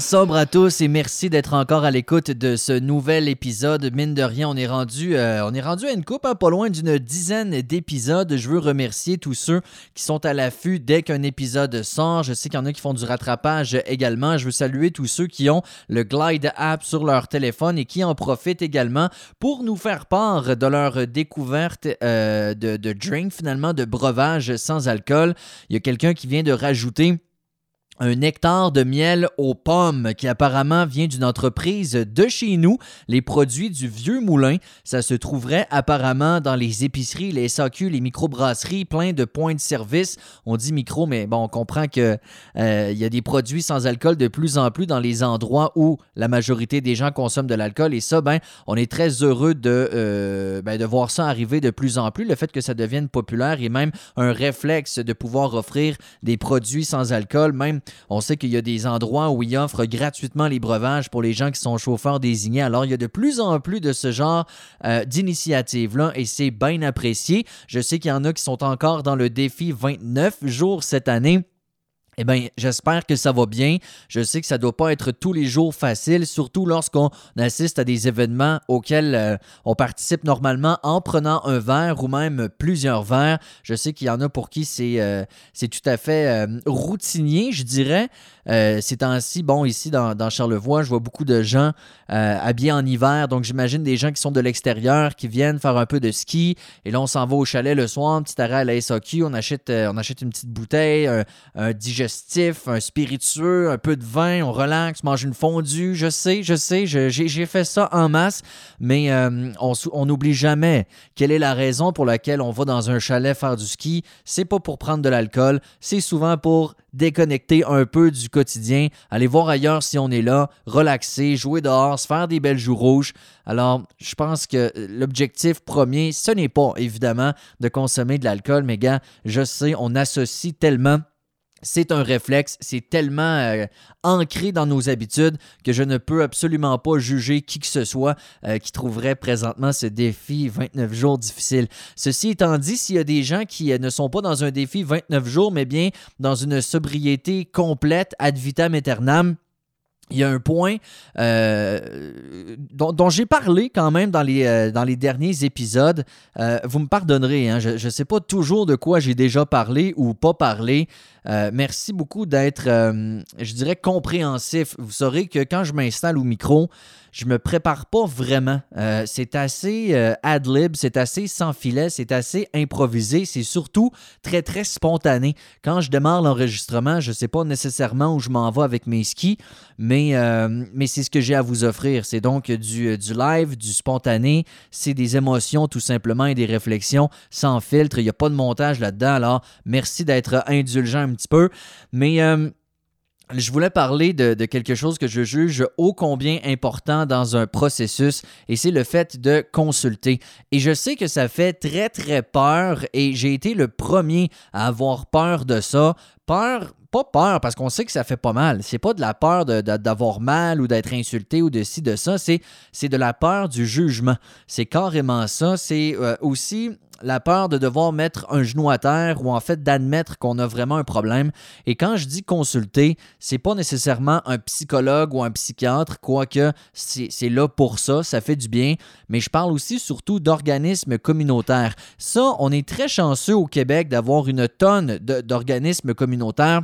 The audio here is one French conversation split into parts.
Sobre à tous et merci d'être encore à l'écoute de ce nouvel épisode. Mine de rien, on est rendu, euh, on est rendu à une coupe, hein, pas loin d'une dizaine d'épisodes. Je veux remercier tous ceux qui sont à l'affût dès qu'un épisode sort. Je sais qu'il y en a qui font du rattrapage également. Je veux saluer tous ceux qui ont le Glide app sur leur téléphone et qui en profitent également pour nous faire part de leur découverte euh, de, de drink, finalement, de breuvage sans alcool. Il y a quelqu'un qui vient de rajouter un nectar de miel aux pommes qui apparemment vient d'une entreprise de chez nous, les produits du Vieux Moulin. Ça se trouverait apparemment dans les épiceries, les SAQ, les microbrasseries, plein de points de service. On dit micro, mais bon, on comprend que euh, il y a des produits sans alcool de plus en plus dans les endroits où la majorité des gens consomment de l'alcool. Et ça, ben, on est très heureux de, euh, ben, de voir ça arriver de plus en plus. Le fait que ça devienne populaire et même un réflexe de pouvoir offrir des produits sans alcool, même on sait qu'il y a des endroits où ils offrent gratuitement les breuvages pour les gens qui sont chauffeurs désignés. Alors, il y a de plus en plus de ce genre euh, d'initiatives-là et c'est bien apprécié. Je sais qu'il y en a qui sont encore dans le défi 29 jours cette année. Eh bien, j'espère que ça va bien. Je sais que ça ne doit pas être tous les jours facile, surtout lorsqu'on assiste à des événements auxquels euh, on participe normalement en prenant un verre ou même plusieurs verres. Je sais qu'il y en a pour qui c'est euh, tout à fait euh, routinier, je dirais. Ces temps-ci, bon, ici dans, Charlevoix, je vois beaucoup de gens habillés en hiver, donc j'imagine des gens qui sont de l'extérieur, qui viennent faire un peu de ski, et là on s'en va au chalet le soir, un petit arrêt à la SAQ, on achète, on achète une petite bouteille, un, un un spiritueux, un peu de vin, on relaxe, mange une fondue. Je sais, je sais, j'ai fait ça en masse, mais euh, on n'oublie jamais quelle est la raison pour laquelle on va dans un chalet faire du ski. C'est pas pour prendre de l'alcool, c'est souvent pour déconnecter un peu du quotidien, aller voir ailleurs si on est là, relaxer, jouer dehors, se faire des belles joues rouges. Alors, je pense que l'objectif premier, ce n'est pas évidemment de consommer de l'alcool, mais gars, je sais, on associe tellement c'est un réflexe, c'est tellement euh, ancré dans nos habitudes que je ne peux absolument pas juger qui que ce soit euh, qui trouverait présentement ce défi 29 jours difficile. Ceci étant dit, s'il y a des gens qui euh, ne sont pas dans un défi 29 jours, mais bien dans une sobriété complète ad vitam aeternam, il y a un point dont, j'ai parlé quand même dans les, dans les derniers épisodes. vous me pardonnerez, hein, je ne sais pas toujours de quoi j'ai déjà parlé ou pas parlé. Euh, merci beaucoup d'être, euh, je dirais, compréhensif. Vous saurez que quand je m'installe au micro, je me prépare pas vraiment. Euh, c'est assez ad-lib, c'est assez sans filet, c'est assez improvisé, c'est surtout très, très spontané. Quand je démarre l'enregistrement, je ne sais pas nécessairement où je m'en vais avec mes skis, mais, mais c'est ce que j'ai à vous offrir. C'est donc du, du live, du spontané, c'est des émotions tout simplement et des réflexions sans filtre. Il n'y a pas de montage là-dedans. Alors, merci d'être indulgent un petit peu. Mais euh, je voulais parler de, quelque chose que je juge ô combien important dans un processus, et c'est le fait de consulter. Et je sais que ça fait très très peur, et j'ai été le premier à avoir peur de ça. Peur, pas peur, parce qu'on sait que ça fait pas mal. C'est pas de la peur d'avoir mal ou d'être insulté ou de ci, de ça, c'est de la peur du jugement. C'est carrément ça. C'est euh, aussi la peur de devoir mettre un genou à terre ou en fait d'admettre qu'on a vraiment un problème. Et quand je dis consulter, c'est pas nécessairement un psychologue ou un psychiatre, quoique c'est là pour ça, ça fait du bien, mais je parle aussi surtout d'organismes communautaires. Ça, on est très chanceux au Québec d'avoir une tonne d'organismes communautaires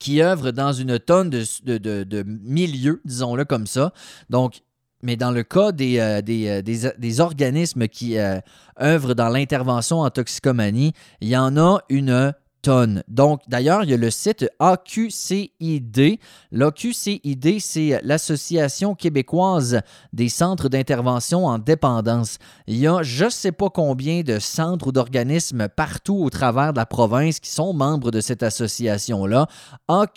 qui œuvrent dans une tonne de, de milieux, disons-le comme ça. Donc, mais dans le cas des, euh, euh, des, organismes qui euh, œuvrent dans l'intervention en toxicomanie, il y en a une donc, d'ailleurs, il y a le site AQCID. L'AQCID, c'est l'Association québécoise des centres d'intervention en dépendance. Il y a je ne sais pas combien de centres ou d'organismes partout au travers de la province qui sont membres de cette association-là. AQCID.com.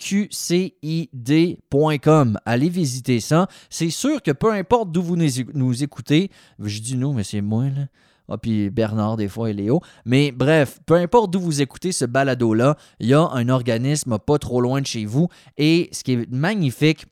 Allez visiter ça. C'est sûr que peu importe d'où vous nous écoutez, je dis nous, mais c'est moi, là. Ah, puis Bernard, des fois, et Léo. Mais bref, peu importe d'où vous écoutez ce balado-là, il y a un organisme pas trop loin de chez vous. Et ce qui est magnifique,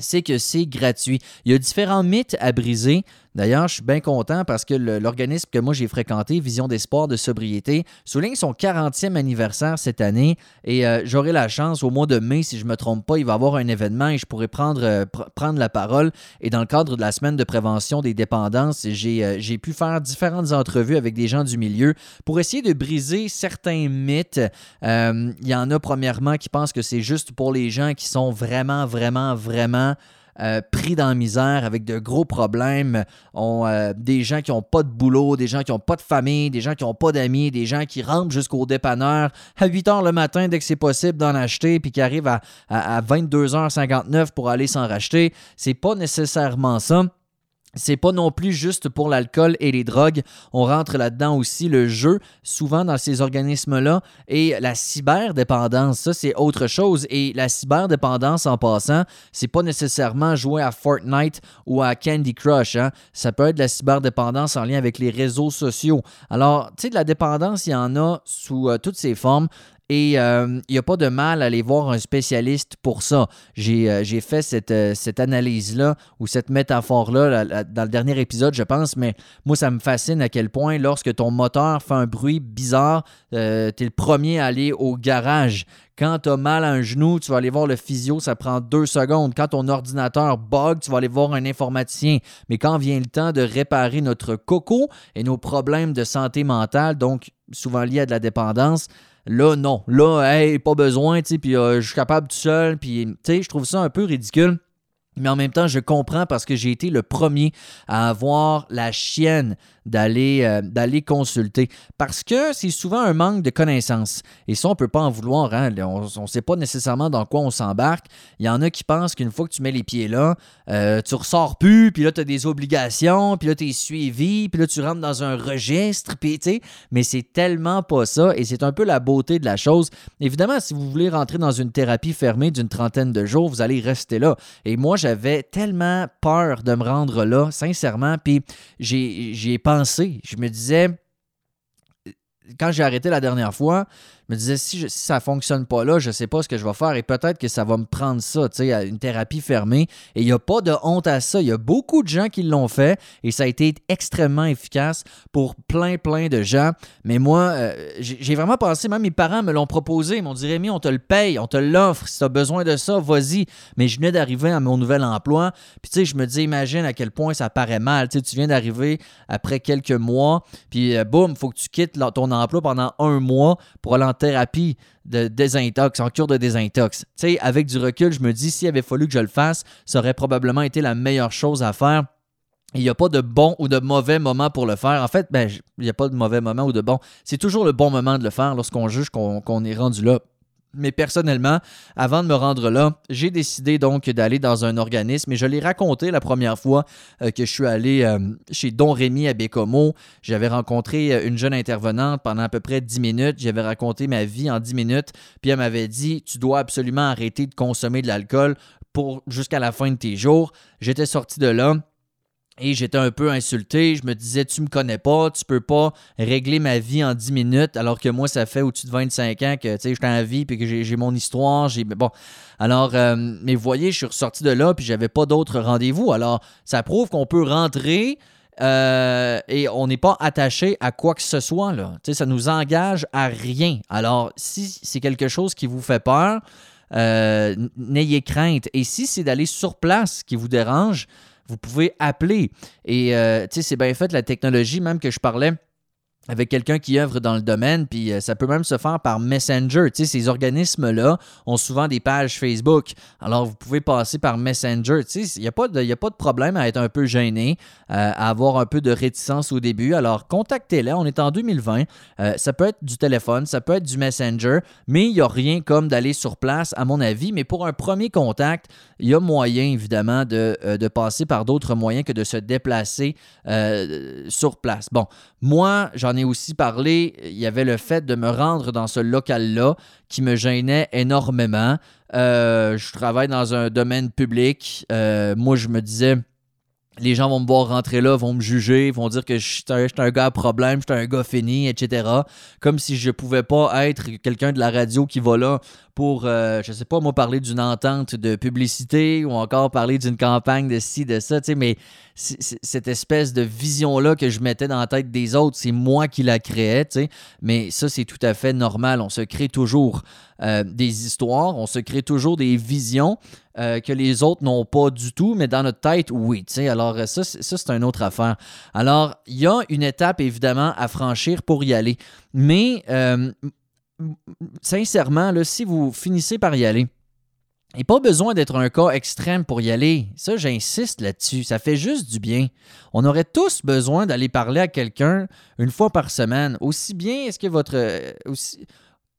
c'est que c'est gratuit. Il y a différents mythes à briser. D'ailleurs, je suis bien content parce que l'organisme que moi j'ai fréquenté, Vision des sports de sobriété, souligne son 40e anniversaire cette année et euh, j'aurai la chance au mois de mai, si je ne me trompe pas, il va y avoir un événement et je pourrai prendre, euh, prendre la parole. Et dans le cadre de la semaine de prévention des dépendances, j'ai pu faire différentes entrevues avec des gens du milieu pour essayer de briser certains mythes. Il y en a premièrement qui pensent que c'est juste pour les gens qui sont vraiment, vraiment, vraiment euh, pris dans la misère avec de gros problèmes, ont euh, des gens qui n'ont pas de boulot, des gens qui n'ont pas de famille, des gens qui n'ont pas d'amis, des gens qui rentrent jusqu'au dépanneur à 8 h le matin dès que c'est possible d'en acheter, puis qui arrivent à, à 22h59 pour aller s'en racheter. C'est pas nécessairement ça. C'est pas non plus juste pour l'alcool et les drogues. On rentre là-dedans aussi le jeu, souvent dans ces organismes-là, et la cyberdépendance. Ça, c'est autre chose. Et la cyberdépendance, en passant, c'est pas nécessairement jouer à Fortnite ou à Candy Crush. Hein. Ça peut être la cyberdépendance en lien avec les réseaux sociaux. Alors, tu sais, de la dépendance, il y en a sous euh, toutes ses formes. Et il euh, n'y a pas de mal à aller voir un spécialiste pour ça. J'ai euh, fait cette, euh, cette analyse-là ou cette métaphore-là dans le dernier épisode, je pense, mais moi, ça me fascine à quel point lorsque ton moteur fait un bruit bizarre, tu es le premier à aller au garage. Quand tu as mal à un genou, tu vas aller voir le physio, ça prend deux secondes. Quand ton ordinateur bug, tu vas aller voir un informaticien. Mais quand vient le temps de réparer notre coco et nos problèmes de santé mentale, donc souvent liés à de la dépendance, Là, non. Là, hey, pas besoin, tu sais, puis euh, je suis capable tout seul, puis, tu sais, je trouve ça un peu ridicule. Mais en même temps, je comprends parce que j'ai été le premier à avoir la chienne d'aller euh, consulter. Parce que c'est souvent un manque de connaissances. Et ça, on ne peut pas en vouloir. Hein? On ne sait pas nécessairement dans quoi on s'embarque. Il y en a qui pensent qu'une fois que tu mets les pieds là, euh, tu ressors plus, puis là, tu as des obligations, puis là, tu es suivi, puis là, tu rentres dans un registre, puis tu mais c'est tellement pas ça. Et c'est un peu la beauté de la chose. Évidemment, si vous voulez rentrer dans une thérapie fermée d'une trentaine de jours, vous allez rester là. Et moi, j'avais tellement peur de me rendre là, sincèrement, puis j'ai pensé. Je me disais, quand j'ai arrêté la dernière fois, me disais, si, ça ne fonctionne pas là, je ne sais pas ce que je vais faire et peut-être que ça va me prendre ça, tu sais, une thérapie fermée. Et il n'y a pas de honte à ça. Il y a beaucoup de gens qui l'ont fait et ça a été extrêmement efficace pour plein, plein de gens. Mais moi, euh, j'ai vraiment pensé, même mes parents me l'ont proposé. Ils m'ont dit, Rémi, on te le paye, on te l'offre. Si tu as besoin de ça, vas-y. Mais je venais d'arriver à mon nouvel emploi. Puis, tu sais, je me dis, imagine à quel point ça paraît mal. Tu viens d'arriver après quelques mois, puis euh, boum, il faut que tu quittes ton emploi pendant un mois pour aller en thérapie de désintox, en cure de désintox. Tu sais, avec du recul, je me dis, s'il avait fallu que je le fasse, ça aurait probablement été la meilleure chose à faire. Il n'y a pas de bon ou de mauvais moment pour le faire. En fait, ben, il n'y a pas de mauvais moment ou de bon. C'est toujours le bon moment de le faire lorsqu'on juge qu'on est rendu là. Mais personnellement, avant de me rendre là, j'ai décidé donc d'aller dans un organisme et je l'ai raconté la première fois euh, que je suis allé euh, chez Don Rémy à Bécomo. J'avais rencontré euh, une jeune intervenante pendant à peu près 10 minutes. J'avais raconté ma vie en 10 minutes. Puis elle m'avait dit Tu dois absolument arrêter de consommer de l'alcool pour jusqu'à la fin de tes jours. J'étais sorti de là. Et j'étais un peu insulté. Je me disais, tu me connais pas, tu peux pas régler ma vie en 10 minutes, alors que moi, ça fait au-dessus de 25 ans que j'étais en vie puis que j'ai mon histoire. J'ai Bon. Alors, euh, mais vous voyez, je suis ressorti de là puis j'avais pas d'autres rendez-vous. Alors, ça prouve qu'on peut rentrer. Euh, et on n'est pas attaché à quoi que ce soit. Là. ça nous engage à rien. Alors, si c'est quelque chose qui vous fait peur, euh, n'ayez crainte. Et si c'est d'aller sur place qui vous dérange, vous pouvez appeler. Et euh, tu sais, c'est bien fait la technologie, même que je parlais avec quelqu'un qui œuvre dans le domaine, puis euh, ça peut même se faire par Messenger. Tu sais, ces organismes-là ont souvent des pages Facebook. Alors, vous pouvez passer par Messenger. Tu sais, il n'y a, pas de, a pas de problème à être un peu gêné, euh, à avoir un peu de réticence au début. Alors, contactez-les. On est en 2020. Euh, ça peut être du téléphone, ça peut être du Messenger, mais il n'y a rien comme d'aller sur place, à mon avis. Mais pour un premier contact, il y a moyen, évidemment, de, de passer par d'autres moyens que de se déplacer sur place. Bon, moi, j'en ai aussi parlé, il y avait le fait de me rendre dans ce local-là qui me gênait énormément. Euh, je travaille dans un domaine public. Euh, moi, je me disais, les gens vont me voir rentrer là, vont me juger, vont dire que je suis un, gars à problème, je suis un gars fini, etc. Comme si je pouvais pas être quelqu'un de la radio qui va là pour, euh, je sais pas, moi, parler d'une entente de publicité ou encore parler d'une campagne de ci, de ça, mais cette espèce de vision-là que je mettais dans la tête des autres, c'est moi qui la créais. Mais ça, c'est tout à fait normal. On se crée toujours euh, des histoires, on se crée toujours des visions euh, que les autres n'ont pas du tout, mais dans notre tête, oui. Alors, ça, ça c'est une autre affaire. Alors, il y a une étape, évidemment, à franchir pour y aller. Mais sincèrement, là, si vous finissez par y aller, il n'y a pas besoin d'être un cas extrême pour y aller. Ça, j'insiste là-dessus. Ça fait juste du bien. On aurait tous besoin d'aller parler à quelqu'un une fois par semaine. Aussi bien est-ce que votre,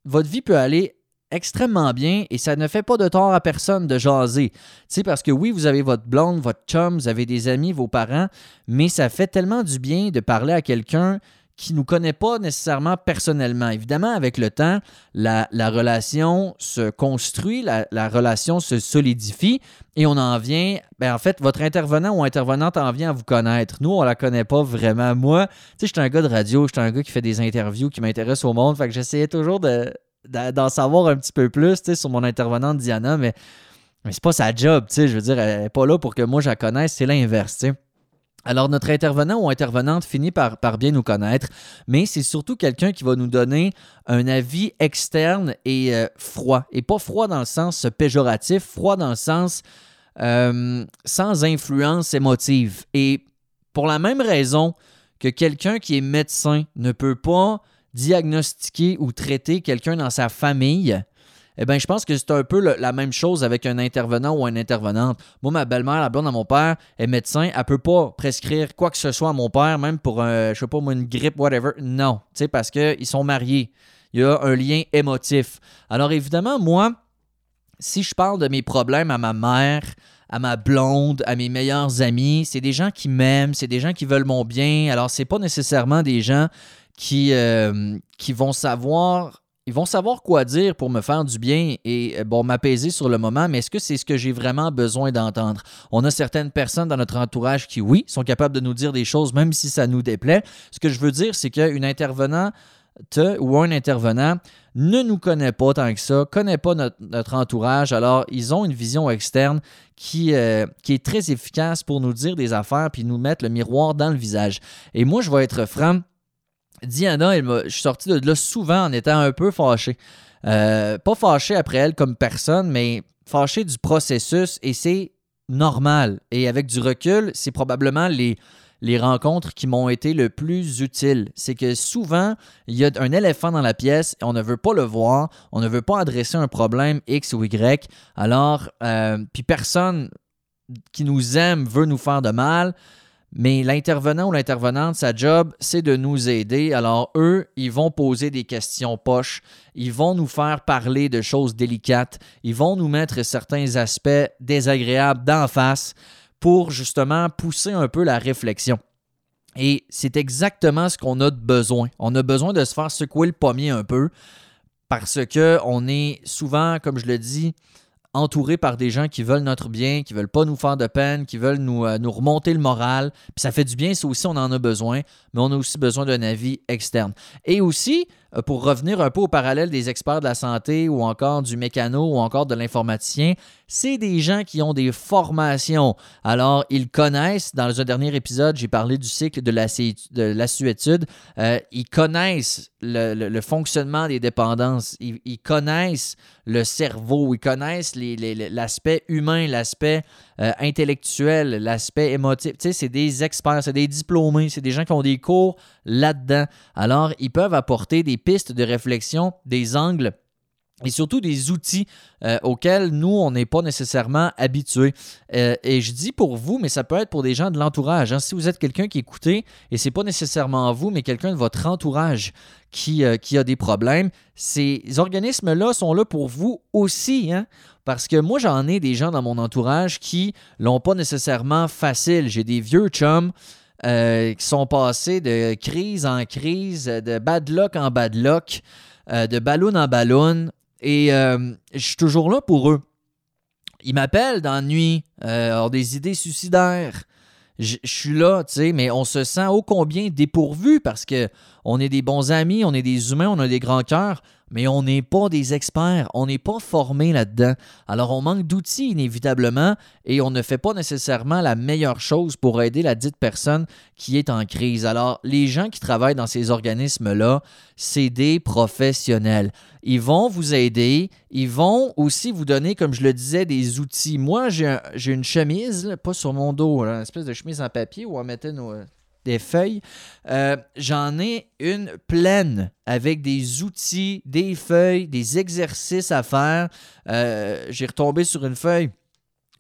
votre vie peut aller extrêmement bien et ça ne fait pas de tort à personne de jaser. Tu sais, parce que oui, vous avez votre blonde, votre chum, vous avez des amis, vos parents, mais ça fait tellement du bien de parler à quelqu'un qui ne nous connaît pas nécessairement personnellement. Évidemment, avec le temps, la, relation se construit, la, relation se solidifie et on en vient, ben en fait, votre intervenant ou intervenante en vient à vous connaître. Nous, on la connaît pas vraiment. Moi, tu sais, je suis un gars de radio, je suis un gars qui fait des interviews, qui m'intéresse au monde, fait que j'essayais toujours de, d'en savoir un petit peu plus sur mon intervenante Diana, mais, mais c'est pas sa job, je veux dire, elle n'est pas là pour que moi je la connaisse, c'est l'inverse. Alors, notre intervenant ou intervenante finit par, par bien nous connaître, mais c'est surtout quelqu'un qui va nous donner un avis externe et euh, froid. Et pas froid dans le sens péjoratif, froid dans le sens euh, sans influence émotive. Et pour la même raison que quelqu'un qui est médecin ne peut pas diagnostiquer ou traiter quelqu'un dans sa famille, eh bien, je pense que c'est un peu la même chose avec un intervenant ou une intervenante. Moi, ma belle-mère, la blonde à mon père, est médecin. Elle peut pas prescrire quoi que ce soit à mon père, même pour, un, je sais pas, une grippe, whatever. Non, tu sais, parce qu'ils sont mariés. Il y a un lien émotif. Alors, évidemment, moi, si je parle de mes problèmes à ma mère, à ma blonde, à mes meilleurs amis, c'est des gens qui m'aiment, c'est des gens qui veulent mon bien. Alors, c'est pas nécessairement des gens qui, euh, qui vont savoir ils vont savoir quoi dire pour me faire du bien et euh, bon m'apaiser sur le moment, mais est-ce que c'est ce que j'ai vraiment besoin d'entendre? On a certaines personnes dans notre entourage qui, oui, sont capables de nous dire des choses même si ça nous déplaît. Ce que je veux dire, c'est qu'une intervenante ou un intervenant ne nous connaît pas tant que ça, connaît pas notre, entourage, alors ils ont une vision externe qui, euh, qui est très efficace pour nous dire des affaires puis nous mettre le miroir dans le visage. Et moi, je vais être franc, Diana, je suis sorti de là souvent en étant un peu fâché. Euh, pas fâché après elle comme personne, mais fâché du processus et c'est normal. Et avec du recul, c'est probablement les, les rencontres qui m'ont été le plus utiles. C'est que souvent, il y a un éléphant dans la pièce et on ne veut pas le voir, on ne veut pas adresser un problème X ou Y. Alors, euh, puis personne qui nous aime veut nous faire de mal. Mais l'intervenant ou l'intervenante, sa job, c'est de nous aider. Alors, eux, ils vont poser des questions poches, ils vont nous faire parler de choses délicates, ils vont nous mettre certains aspects désagréables d'en face pour justement pousser un peu la réflexion. Et c'est exactement ce qu'on a besoin. On a besoin de se faire secouer le pommier un peu parce que on est souvent, comme je le dis, entouré par des gens qui veulent notre bien, qui veulent pas nous faire de peine, qui veulent nous, euh, nous remonter le moral. Puis ça fait du bien, ça aussi, on en a besoin, mais on a aussi besoin d'un avis externe. Et aussi, pour revenir un peu au parallèle des experts de la santé ou encore du mécano ou encore de l'informaticien, c'est des gens qui ont des formations. Alors, ils connaissent, dans le dernier épisode, j'ai parlé du cycle de la, euh, ils connaissent le, fonctionnement des dépendances, ils, connaissent le cerveau, ils connaissent l'aspect humain, l'aspect euh, intellectuel, l'aspect émotif. Tu sais, c'est des experts, c'est des diplômés, c'est des gens qui ont des cours là-dedans. Alors, ils peuvent apporter des pistes de réflexion, des angles et surtout des outils euh, auxquels nous, on n'est pas nécessairement habitués. Euh, et je dis pour vous, mais ça peut être pour des gens de l'entourage. Hein. Si vous êtes quelqu'un qui écoutez, et c'est pas nécessairement vous, mais quelqu'un de votre entourage qui, qui a des problèmes, ces organismes-là sont là pour vous aussi. Hein. Parce que moi, j'en ai des gens dans mon entourage qui l'ont pas nécessairement facile. J'ai des vieux chums euh, qui sont passés de crise en crise, de bad luck en bad luck, euh, de ballon en ballon. Et euh, je suis toujours là pour eux. Ils m'appellent dans la nuit, ont des idées suicidaires. je suis là, tu sais, mais on se sent ô combien dépourvu parce que on est des bons amis, on est des humains, on a des grands cœurs, mais on n'est pas des experts, on n'est pas formés là-dedans. Alors on manque d'outils inévitablement et on ne fait pas nécessairement la meilleure chose pour aider la dite personne qui est en crise. Alors les gens qui travaillent dans ces organismes-là, c'est des professionnels. Ils vont vous aider, ils vont aussi vous donner, comme je le disais, des outils. Moi, j'ai une chemise, pas sur mon dos, une espèce de chemise en papier où on mettait nos, des feuilles. Euh, j'en ai une pleine avec des outils, des feuilles, des exercices à faire. Euh, j'ai retombé sur une feuille.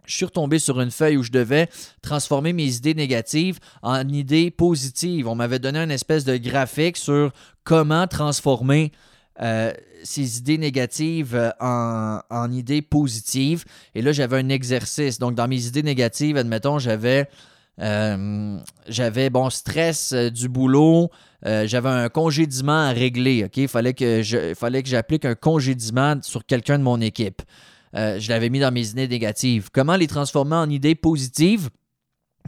Je suis retombé sur une feuille où je devais transformer mes idées négatives en idées positives. On m'avait donné une espèce de graphique sur comment transformer euh, ces idées négatives en, en, idées positives. Et là, j'avais un exercice. Donc, dans mes idées négatives, admettons, j'avais euh, j'avais, bon, stress euh, du boulot. Euh, j'avais un congédiement à régler. OK? Il fallait que, je, fallait que j'applique un congédiement sur quelqu'un de mon équipe. je l'avais mis dans mes idées négatives. Comment les transformer en idées positives?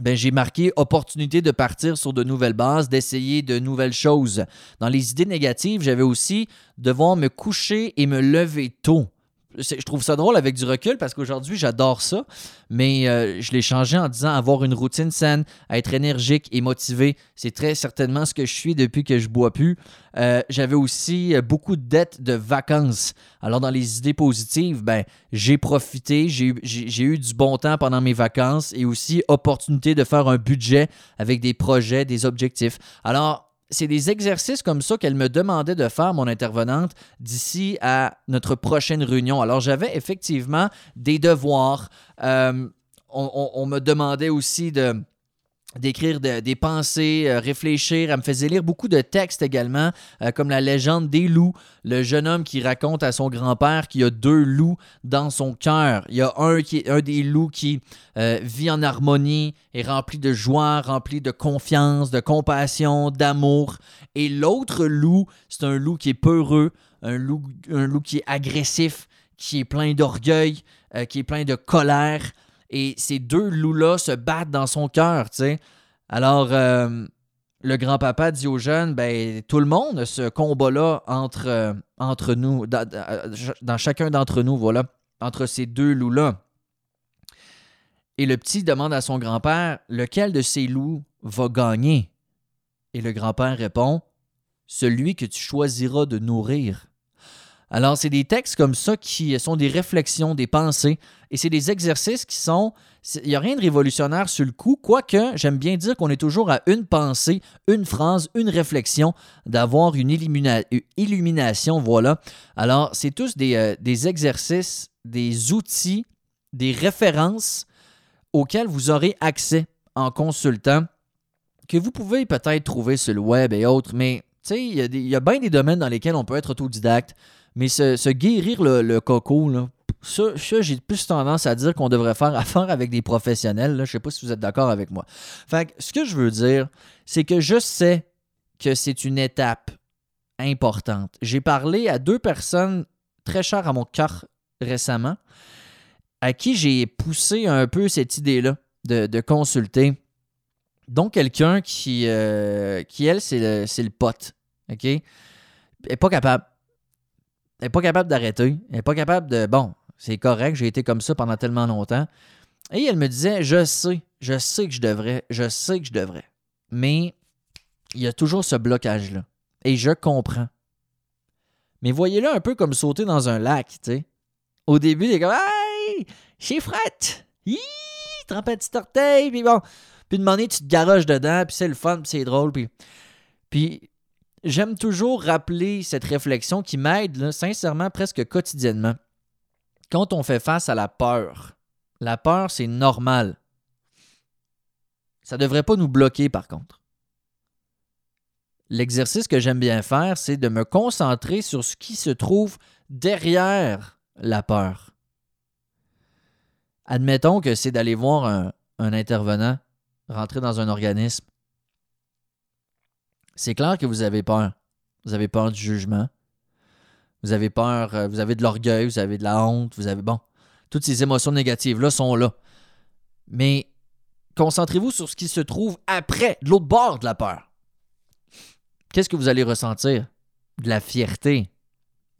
Ben, j'ai marqué opportunité de partir sur de nouvelles bases, d'essayer de nouvelles choses. Dans les idées négatives, j'avais aussi devoir me coucher et me lever tôt je trouve ça drôle avec du recul parce qu'aujourd'hui, j'adore ça, mais euh, je l'ai changé en disant avoir une routine saine, être énergique et motivé. C'est très certainement ce que je suis depuis que je bois plus. Euh, j'avais aussi euh, beaucoup de dettes de vacances. Alors, dans les idées positives, ben, j'ai profité, j'ai eu du bon temps pendant mes vacances et aussi opportunité de faire un budget avec des projets, des objectifs. Alors, c'est des exercices comme ça qu'elle me demandait de faire, mon intervenante, d'ici à notre prochaine réunion. Alors, j'avais effectivement des devoirs. Euh, on, me demandait aussi de d'écrire des pensées, euh, réfléchir. Elle me faisait lire beaucoup de textes également, euh, comme la légende des loups, le jeune homme qui raconte à son grand-père qu'il y a deux loups dans son cœur. Il y a un, qui, un des loups qui euh, vit en harmonie, est rempli de joie, rempli de confiance, de compassion, d'amour. Et l'autre loup, c'est un loup qui est peureux, un loup, un loup qui est agressif, qui est plein d'orgueil, qui est plein de colère. Et ces deux loups-là se battent dans son cœur, tu sais. Alors, euh, le grand-papa dit aux jeunes, ben, tout le monde ce combat-là entre, euh, nous, dans, dans chacun d'entre nous, voilà, entre ces deux loups-là. Et le petit demande à son grand-père, lequel de ces loups va gagner? Et le grand-père répond, celui que tu choisiras de nourrir. Alors, c'est des textes comme ça qui sont des réflexions, des pensées, et c'est des exercices qui sont... Il n'y a rien de révolutionnaire sur le coup, quoique j'aime bien dire qu'on est toujours à une pensée, une phrase, une réflexion, d'avoir une illumination, voilà. Alors, c'est tous des, euh, exercices, des outils, des références auxquels vous aurez accès en consultant, que vous pouvez peut-être trouver sur le web et autres, mais tu sais, il y, a bien des domaines dans lesquels on peut être autodidacte. Mais se, guérir le, coco, là, ça, j'ai plus tendance à dire qu'on devrait faire affaire avec des professionnels. Je ne sais pas si vous êtes d'accord avec moi. Fait ce que je veux dire, c'est que je sais que c'est une étape importante. J'ai parlé à deux personnes très chères à mon cœur récemment, à qui j'ai poussé un peu cette idée-là de, consulter. Donc, quelqu'un qui, euh, qui elle, c'est le, le pote. OK? Elle n'est pas capable. Elle n'est pas capable d'arrêter. Elle n'est pas capable de. Bon, c'est correct, j'ai été comme ça pendant tellement longtemps. Et elle me disait Je sais, je sais que je devrais, je sais que je devrais. Mais il y a toujours ce blocage-là. Et je comprends. Mais voyez-le un peu comme sauter dans un lac, tu sais. Au début, il est comme Hey, j'ai frette! Hi, trempe un petit orteil, puis bon. Puis de tu te garoches dedans, puis c'est le fun, puis c'est drôle, puis. Puis j'aime toujours rappeler cette réflexion qui m'aide, sincèrement, presque quotidiennement. Quand on fait face à la peur, la peur, c'est normal. Ça ne devrait pas nous bloquer, par contre. L'exercice que j'aime bien faire, c'est de me concentrer sur ce qui se trouve derrière la peur. Admettons que c'est d'aller voir un, intervenant, rentrer dans un organisme, c'est clair que vous avez peur. Vous avez peur du jugement. Vous avez peur, euh, vous avez de l'orgueil, vous avez de la honte, vous avez, bon, toutes ces émotions négatives-là sont là. Mais concentrez-vous sur ce qui se trouve après, de l'autre bord de la peur. Qu'est-ce que vous allez ressentir? De la fierté,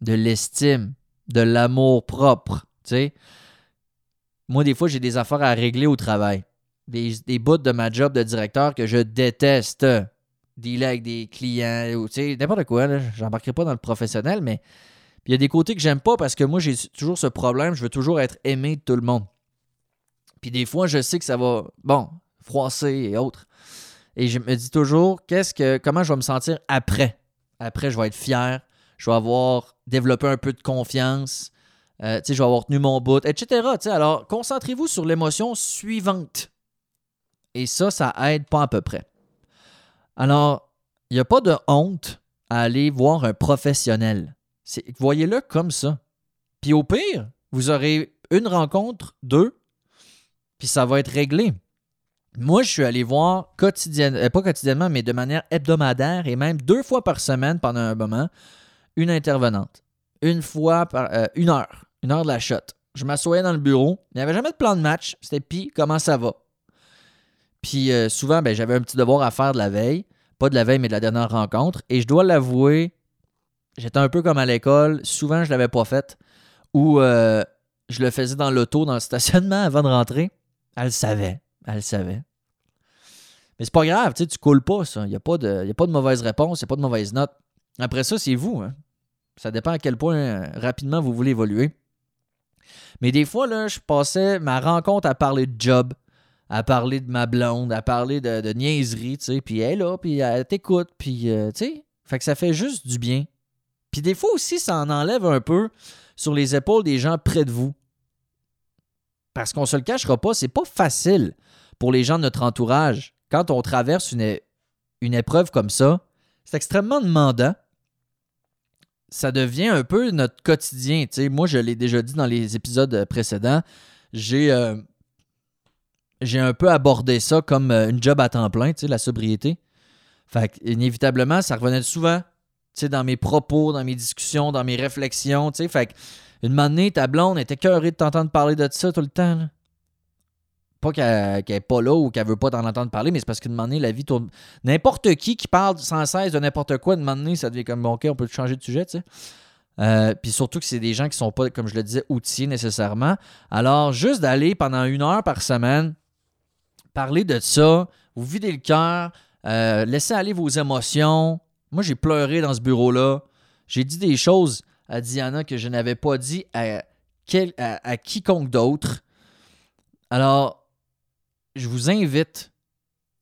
de l'estime, de l'amour propre. sais. Moi, des fois, j'ai des affaires à régler au travail. Des, des bouts de ma job de directeur que je déteste. Dealer avec des clients, ou n'importe quoi. J'embarquerai pas dans le professionnel, mais il y a des côtés que j'aime pas parce que moi, j'ai toujours ce problème. Je veux toujours être aimé de tout le monde. Puis des fois, je sais que ça va, bon, froisser et autres. Et je me dis toujours, qu'est-ce que, comment je vais me sentir après? Après, je vais être fier. Je vais avoir développé un peu de confiance. Euh, je vais avoir tenu mon bout, etc. Alors, concentrez-vous sur l'émotion suivante. Et ça, ça aide pas à peu près. Alors, il n'y a pas de honte à aller voir un professionnel. Voyez-le comme ça. Puis au pire, vous aurez une rencontre, deux, puis ça va être réglé. Moi, je suis allé voir quotidiennement, euh, pas quotidiennement, mais de manière hebdomadaire et même deux fois par semaine pendant un moment, une intervenante. Une fois par euh, une heure, une heure de la shot. Je m'assoyais dans le bureau, il n'y avait jamais de plan de match, c'était pis comment ça va? Puis euh, souvent, ben, j'avais un petit devoir à faire de la veille, pas de la veille, mais de la dernière rencontre. Et je dois l'avouer, j'étais un peu comme à l'école, souvent je l'avais pas fait, ou je le faisais dans l'auto, dans le stationnement avant de rentrer. Elle le savait. Elle le savait. Mais c'est pas grave, tu tu coules pas, ça. Il n'y a, pas de, a pas de mauvaise réponse, il n'y a pas de mauvaise note. Après ça, c'est vous. Hein. Ça dépend à quel point euh, rapidement vous voulez évoluer. Mais des fois, là, je passais ma rencontre à parler de job, à parler de ma blonde, à parler de, de niaiserie, tu sais. Puis elle est là, puis elle t'écoute, puis, euh, tu sais. Fait que ça fait juste du bien. Puis des fois aussi, ça en enlève un peu sur les épaules des gens près de vous. Parce qu'on se le cachera pas, c'est pas facile pour les gens de notre entourage. Quand on traverse une, épreuve comme ça, c'est extrêmement demandant. Ça devient un peu notre quotidien. moi, je l'ai déjà dit dans les épisodes précédents. J'ai euh, j'ai un peu abordé ça comme euh, une job à temps plein, la sobriété. Fait inévitablement, ça revenait souvent dans mes propos, dans mes discussions, dans mes réflexions. Fait une manée, ta blonde était cœurée de t'entendre parler de ça tout le temps. Pas qu'elle n'est pas là ou qu'elle veut pas t'en entendre parler, mais c'est parce qu'une manée, la vie tourne. N'importe qui qui parle sans cesse de n'importe quoi, une manée, ça devient comme bon, OK, on peut changer de sujet, tu sais. Euh, puis surtout que c'est des gens qui sont pas, comme je le disais, outillés nécessairement. Alors, juste d'aller pendant une heure par semaine, parler de ça, vous videz le cœur, euh, laissez aller vos émotions. Moi, j'ai pleuré dans ce bureau-là. J'ai dit des choses à Diana que je n'avais pas dit à, à, quiconque d'autre. Alors, je vous invite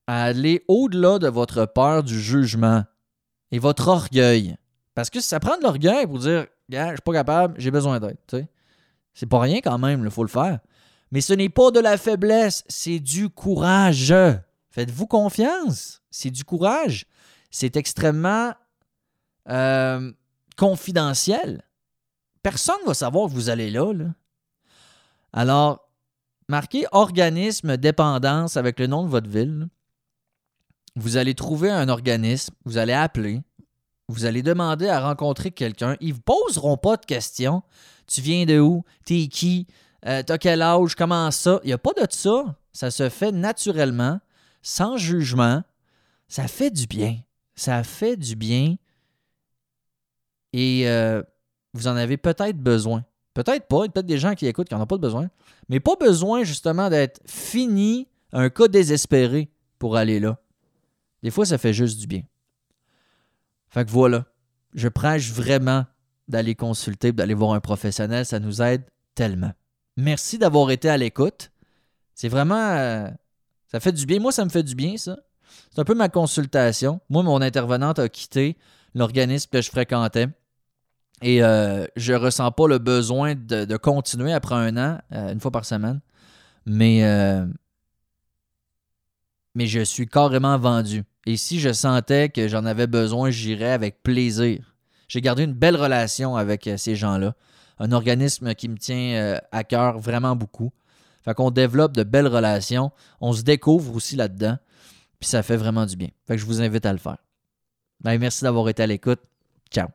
à aller au-delà de votre peur du jugement et votre orgueil. Parce que ça prend de l'orgueil pour dire je suis pas capable, j'ai besoin d'aide. C'est pas rien quand même, il faut le faire. Mais ce n'est pas de la faiblesse, c'est du courage. Faites-vous confiance, c'est du courage. C'est extrêmement euh, confidentiel. Personne ne va savoir que vous allez là, Alors, marquez organisme dépendance avec le nom de votre ville. Vous allez trouver un organisme, vous allez appeler, vous allez demander à rencontrer quelqu'un. Ils ne vous poseront pas de questions. Tu viens de où? T'es qui? Euh, t'as quel âge? Comment ça? Il n'y a pas de ça. Ça se fait naturellement, sans jugement. Ça fait du bien. Ça fait du bien et euh, vous en avez peut-être besoin. Peut-être pas, il y a peut-être des gens qui écoutent qui n'en ont pas besoin. Mais pas besoin justement d'être fini, un cas désespéré pour aller là. Des fois, ça fait juste du bien. Fait que voilà, je prêche vraiment d'aller consulter, d'aller voir un professionnel, ça nous aide tellement. Merci d'avoir été à l'écoute. C'est vraiment... Euh, ça fait du bien. Moi, ça me fait du bien, ça. C'est un peu ma consultation. Moi, mon intervenante a quitté l'organisme que je fréquentais. Et euh, je ressens pas le besoin de, continuer après un an, euh, une fois par semaine. Mais, euh, mais je suis carrément vendu. Et si je sentais que j'en avais besoin, j'irais avec plaisir. J'ai gardé une belle relation avec ces gens-là. Un organisme qui me tient à cœur vraiment beaucoup. Fait qu'on développe de belles relations. On se découvre aussi là-dedans. Puis ça fait vraiment du bien. Fait que je vous invite à le faire. Ben, merci d'avoir été à l'écoute. Ciao.